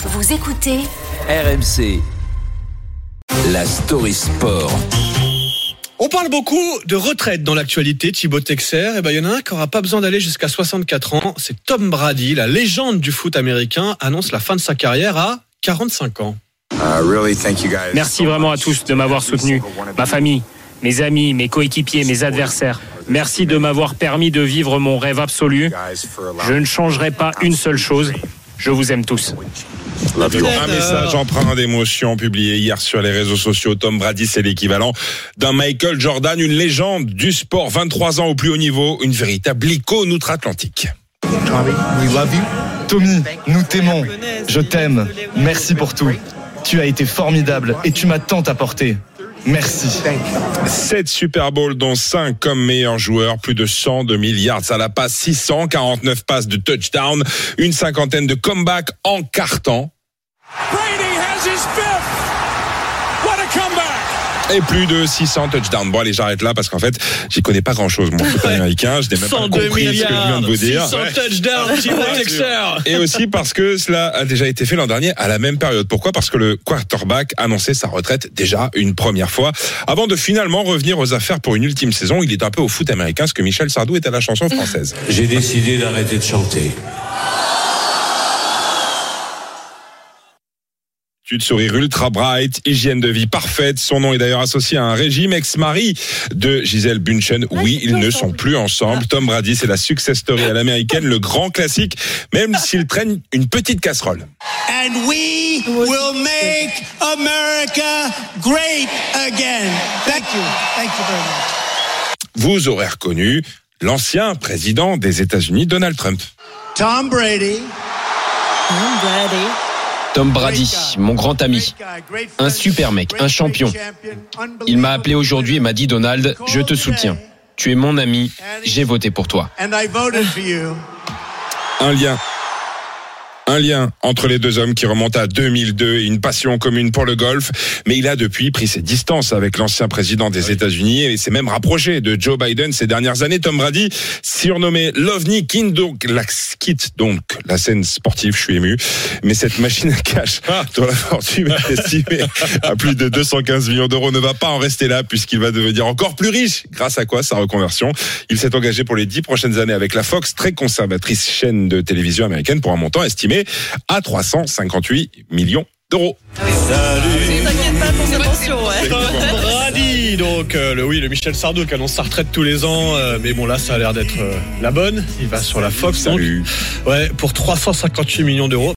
Vous écoutez RMC. La story sport. On parle beaucoup de retraite dans l'actualité, Thibaut Texer. Et ben, il y en a un qui n'aura pas besoin d'aller jusqu'à 64 ans. C'est Tom Brady, la légende du foot américain, annonce la fin de sa carrière à 45 ans. Merci vraiment à tous de m'avoir soutenu, ma famille, mes amis, mes coéquipiers, mes adversaires. Merci de m'avoir permis de vivre mon rêve absolu. Je ne changerai pas une seule chose. Je vous aime tous. Un message empreint d'émotion publié hier sur les réseaux sociaux. Tom Brady, c'est l'équivalent d'un Michael Jordan, une légende du sport, 23 ans au plus haut niveau, une véritable icône outre-Atlantique. Tommy, nous t'aimons. Je t'aime. Merci pour tout. Tu as été formidable et tu m'as tant apporté. Merci. 7 Super Bowl, dont 5 comme meilleur joueur, plus de 102 milliards à la passe, 649 passes de touchdown, une cinquantaine de comebacks en carton. Et plus de 600 touchdowns. Bon, allez, j'arrête là parce qu'en fait, j'y connais pas grand chose, mon foot américain. Je n'ai même pas 102 compris ce que je viens de vous dire. 600 touchdowns, Thibaut Texer. Et aussi parce que cela a déjà été fait l'an dernier à la même période. Pourquoi? Parce que le quarterback annonçait sa retraite déjà une première fois. Avant de finalement revenir aux affaires pour une ultime saison, il est un peu au foot américain, ce que Michel Sardou est à la chanson française. J'ai décidé d'arrêter de chanter. De sourire ultra bright, hygiène de vie parfaite. Son nom est d'ailleurs associé à un régime. Ex-mari de Gisèle Bunchen. Oui, ils ne sont plus ensemble. Tom Brady, c'est la success story à l'américaine, le grand classique, même s'il traîne une petite casserole. And we will make America great again. Thank you. Thank you very much. Vous aurez reconnu l'ancien président des États-Unis, Donald Trump. Tom Brady. Tom Brady, mon grand ami, un super mec, un champion. Il m'a appelé aujourd'hui et m'a dit Donald, je te soutiens. Tu es mon ami, j'ai voté pour toi. And I voted for you. Un lien. Un lien entre les deux hommes qui remonte à 2002 et une passion commune pour le golf. Mais il a depuis pris ses distances avec l'ancien président des États-Unis et s'est même rapproché de Joe Biden ces dernières années. Tom Brady, surnommé l'OVNI, quitte donc la, quitte donc la scène sportive, je suis ému. Mais cette machine à cash dont la fortune est estimée à plus de 215 millions d'euros ne va pas en rester là puisqu'il va devenir encore plus riche. Grâce à quoi Sa reconversion? Il s'est engagé pour les dix prochaines années avec la Fox, très conservatrice chaîne de télévision américaine pour un montant estimé à 358 millions d'euros. T'inquiète pas ouais. Brady, donc euh, le oui, le Michel Sardou qui annonce sa retraite tous les ans, euh, mais bon là ça a l'air d'être euh, la bonne. Il va sur la Fox, donc. Salut. ouais, pour 358 millions d'euros.